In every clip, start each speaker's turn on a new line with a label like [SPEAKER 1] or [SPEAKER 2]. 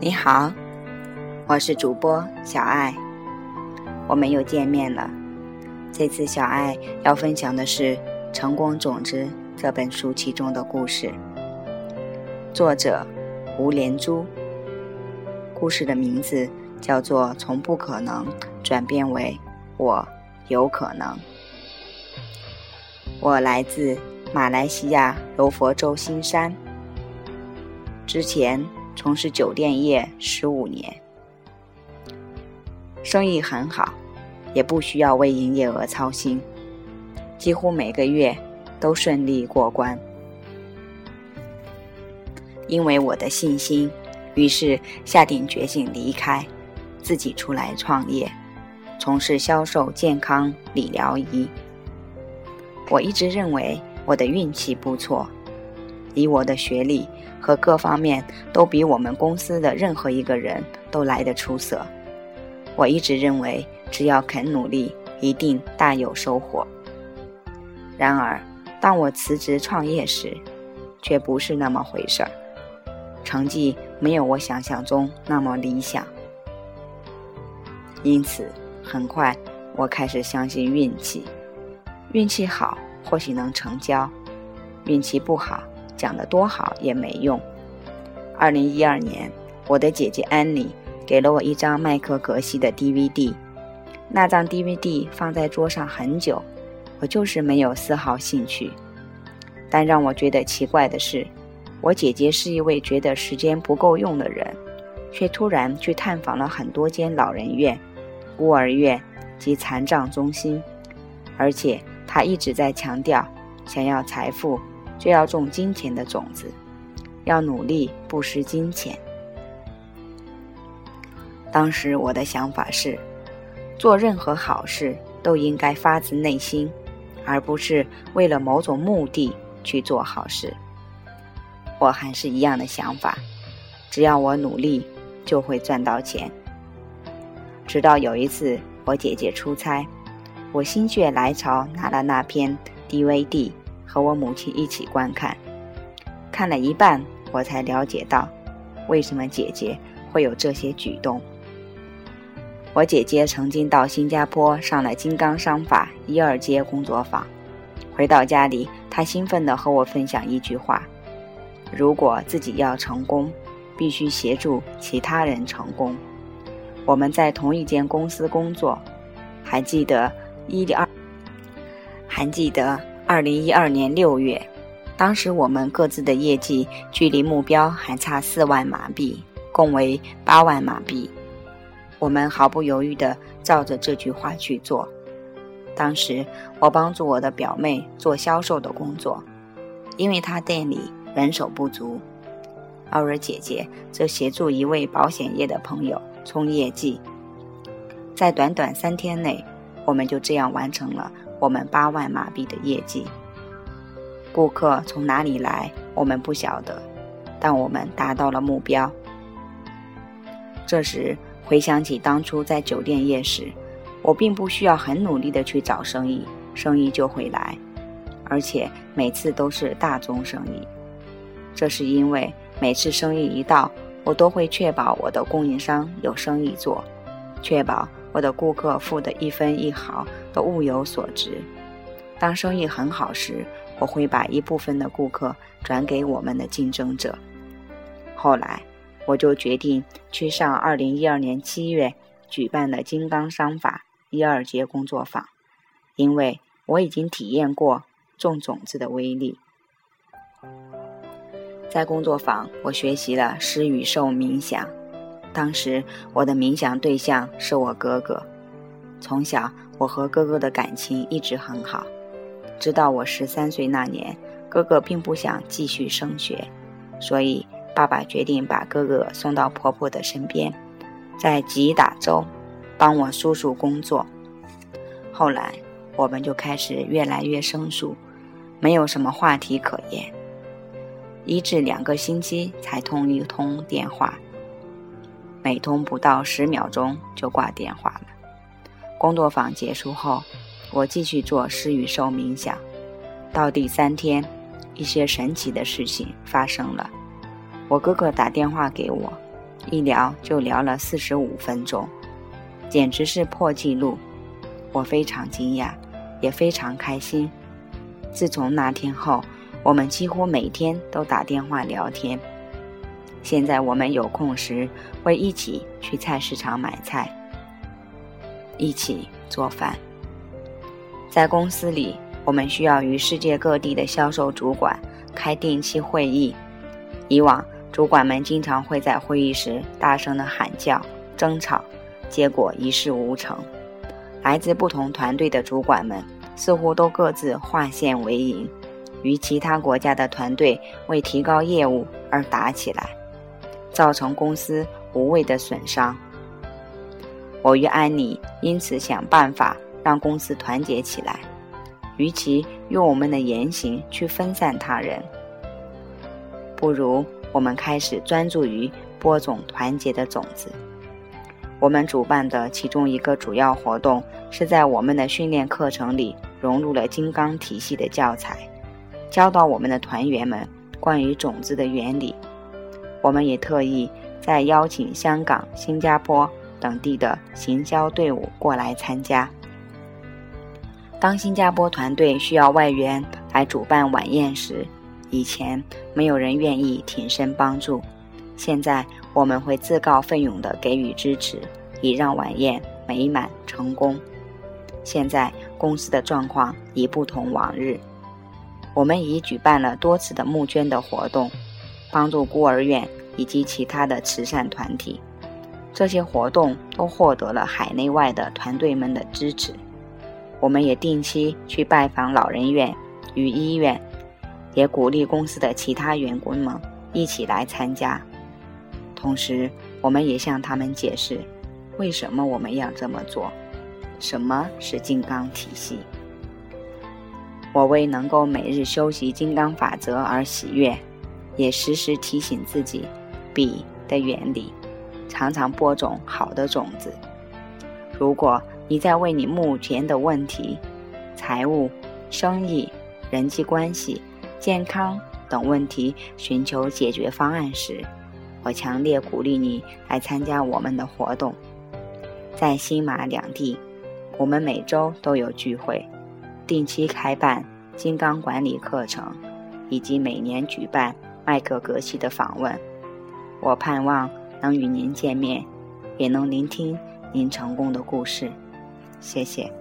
[SPEAKER 1] 你好，我是主播小爱，我们又见面了。这次小爱要分享的是《成功种子》这本书其中的故事，作者吴连珠。故事的名字叫做《从不可能转变为我有可能》。我来自马来西亚柔佛州新山，之前。从事酒店业十五年，生意很好，也不需要为营业额操心，几乎每个月都顺利过关。因为我的信心，于是下定决心离开，自己出来创业，从事销售健康理疗仪。我一直认为我的运气不错。以我的学历和各方面都比我们公司的任何一个人都来得出色。我一直认为，只要肯努力，一定大有收获。然而，当我辞职创业时，却不是那么回事儿，成绩没有我想象中那么理想。因此，很快我开始相信运气。运气好，或许能成交；运气不好。讲得多好也没用。二零一二年，我的姐姐安妮给了我一张麦克格西的 DVD，那张 DVD 放在桌上很久，我就是没有丝毫兴趣。但让我觉得奇怪的是，我姐姐是一位觉得时间不够用的人，却突然去探访了很多间老人院、孤儿院及残障中心，而且她一直在强调想要财富。就要种金钱的种子，要努力不失金钱。当时我的想法是，做任何好事都应该发自内心，而不是为了某种目的去做好事。我还是一样的想法，只要我努力，就会赚到钱。直到有一次我姐姐出差，我心血来潮拿了那篇 DVD。和我母亲一起观看，看了一半，我才了解到，为什么姐姐会有这些举动。我姐姐曾经到新加坡上了金刚商法一二阶工作坊，回到家里，她兴奋地和我分享一句话：如果自己要成功，必须协助其他人成功。我们在同一间公司工作，还记得一二，还记得。二零一二年六月，当时我们各自的业绩距离目标还差四万马币，共为八万马币。我们毫不犹豫地照着这句话去做。当时我帮助我的表妹做销售的工作，因为她店里人手不足；奥尔姐姐则协助一位保险业的朋友冲业绩。在短短三天内，我们就这样完成了。我们八万马币的业绩，顾客从哪里来，我们不晓得，但我们达到了目标。这时回想起当初在酒店业时，我并不需要很努力的去找生意，生意就会来，而且每次都是大宗生意。这是因为每次生意一到，我都会确保我的供应商有生意做，确保。我的顾客付的一分一毫都物有所值。当生意很好时，我会把一部分的顾客转给我们的竞争者。后来，我就决定去上2012年7月举办的金刚商法一二节工作坊，因为我已经体验过种种子的威力。在工作坊，我学习了施与受冥想。当时我的冥想对象是我哥哥。从小我和哥哥的感情一直很好，直到我十三岁那年，哥哥并不想继续升学，所以爸爸决定把哥哥送到婆婆的身边，在吉打州帮我叔叔工作。后来我们就开始越来越生疏，没有什么话题可言，一至两个星期才通一通电话。每通不到十秒钟就挂电话了。工作坊结束后，我继续做施与受冥想。到第三天，一些神奇的事情发生了。我哥哥打电话给我，一聊就聊了四十五分钟，简直是破纪录。我非常惊讶，也非常开心。自从那天后，我们几乎每天都打电话聊天。现在我们有空时会一起去菜市场买菜，一起做饭。在公司里，我们需要与世界各地的销售主管开定期会议。以往，主管们经常会在会议时大声的喊叫、争吵，结果一事无成。来自不同团队的主管们似乎都各自划线为营，与其他国家的团队为提高业务而打起来。造成公司无谓的损伤。我与安妮因此想办法让公司团结起来，与其用我们的言行去分散他人，不如我们开始专注于播种团结的种子。我们主办的其中一个主要活动是在我们的训练课程里融入了金刚体系的教材，教导我们的团员们关于种子的原理。我们也特意在邀请香港、新加坡等地的行销队伍过来参加。当新加坡团队需要外援来主办晚宴时，以前没有人愿意挺身帮助，现在我们会自告奋勇地给予支持，以让晚宴美满成功。现在公司的状况已不同往日，我们已举办了多次的募捐的活动。帮助孤儿院以及其他的慈善团体，这些活动都获得了海内外的团队们的支持。我们也定期去拜访老人院与医院，也鼓励公司的其他员工们一起来参加。同时，我们也向他们解释为什么我们要这么做，什么是金刚体系。我为能够每日修习金刚法则而喜悦。也时时提醒自己，笔的原理，常常播种好的种子。如果你在为你目前的问题、财务、生意、人际关系、健康等问题寻求解决方案时，我强烈鼓励你来参加我们的活动。在新马两地，我们每周都有聚会，定期开办金刚管理课程，以及每年举办。麦克格西的访问，我盼望能与您见面，也能聆听您成功的故事。谢谢。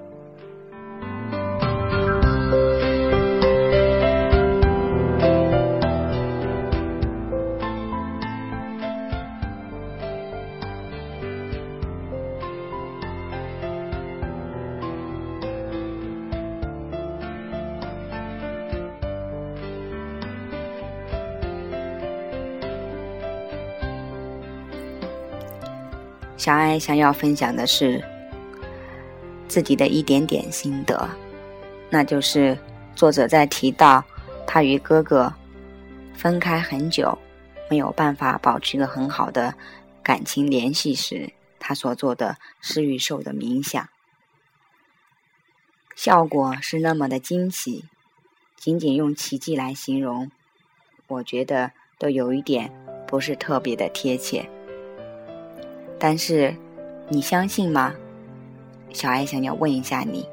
[SPEAKER 1] 小爱想要分享的是自己的一点点心得，那就是作者在提到他与哥哥分开很久，没有办法保持一个很好的感情联系时，他所做的施与受的冥想，效果是那么的惊奇，仅仅用奇迹来形容，我觉得都有一点不是特别的贴切。但是，你相信吗？小爱想要问一下你：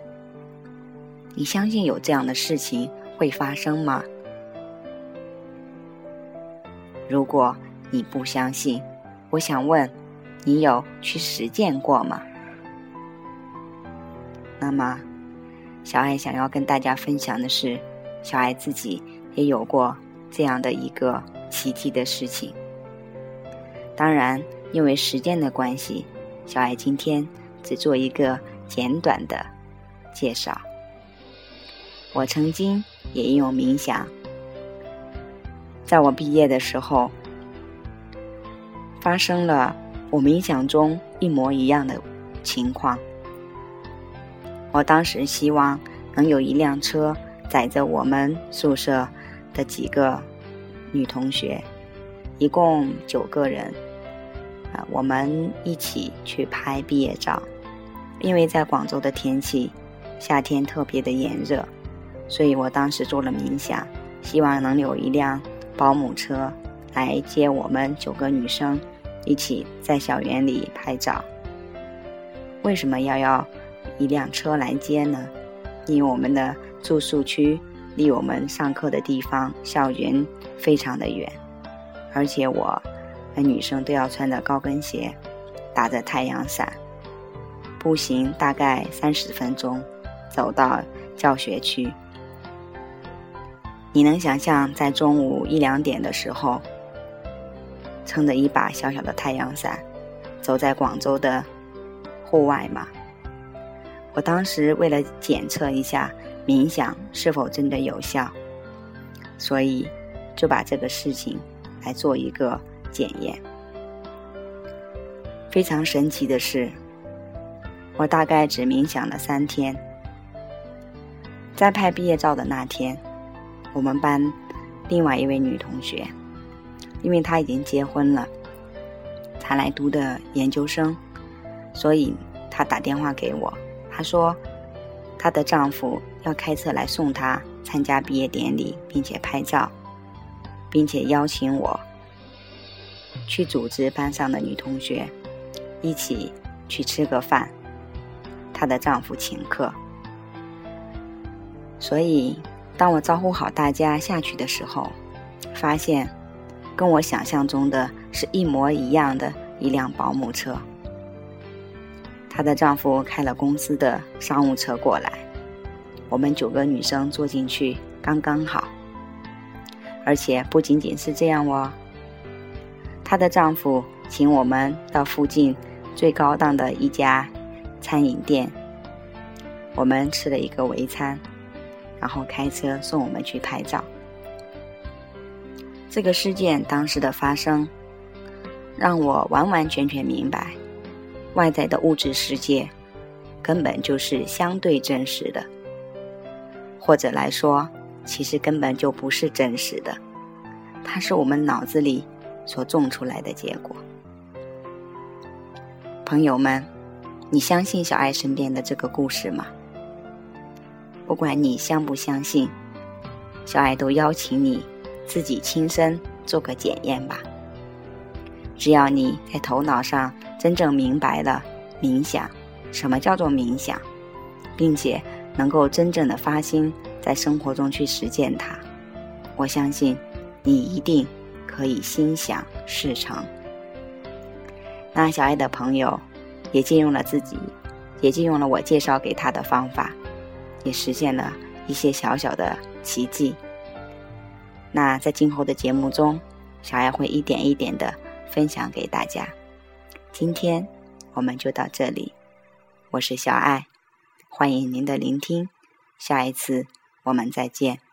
[SPEAKER 1] 你相信有这样的事情会发生吗？如果你不相信，我想问，你有去实践过吗？那么，小爱想要跟大家分享的是，小爱自己也有过这样的一个奇迹的事情。当然。因为时间的关系，小爱今天只做一个简短的介绍。我曾经也应用冥想，在我毕业的时候，发生了我冥想中一模一样的情况。我当时希望能有一辆车载着我们宿舍的几个女同学，一共九个人。我们一起去拍毕业照，因为在广州的天气，夏天特别的炎热，所以我当时做了冥想，希望能有一辆保姆车来接我们九个女生一起在校园里拍照。为什么要要一辆车来接呢？因为我们的住宿区离我们上课的地方校园非常的远，而且我和女生都要穿着高跟鞋，打着太阳伞，步行大概三十分钟走到教学区。你能想象在中午一两点的时候，撑着一把小小的太阳伞，走在广州的？户外嘛，我当时为了检测一下冥想是否真的有效，所以就把这个事情来做一个检验。非常神奇的是，我大概只冥想了三天。在拍毕业照的那天，我们班另外一位女同学，因为她已经结婚了，才来读的研究生。所以，她打电话给我，她说，她的丈夫要开车来送她参加毕业典礼，并且拍照，并且邀请我去组织班上的女同学一起去吃个饭。她的丈夫请客，所以当我招呼好大家下去的时候，发现跟我想象中的是一模一样的一辆保姆车。她的丈夫开了公司的商务车过来，我们九个女生坐进去刚刚好。而且不仅仅是这样哦，她的丈夫请我们到附近最高档的一家餐饮店，我们吃了一个围餐，然后开车送我们去拍照。这个事件当时的发生，让我完完全全明白。外在的物质世界，根本就是相对真实的，或者来说，其实根本就不是真实的，它是我们脑子里所种出来的结果。朋友们，你相信小爱身边的这个故事吗？不管你相不相信，小爱都邀请你自己亲身做个检验吧。只要你在头脑上真正明白了冥想，什么叫做冥想，并且能够真正的发心在生活中去实践它，我相信你一定可以心想事成。那小爱的朋友也借用了自己，也借用了我介绍给他的方法，也实现了一些小小的奇迹。那在今后的节目中，小爱会一点一点的。分享给大家，今天我们就到这里。我是小爱，欢迎您的聆听，下一次我们再见。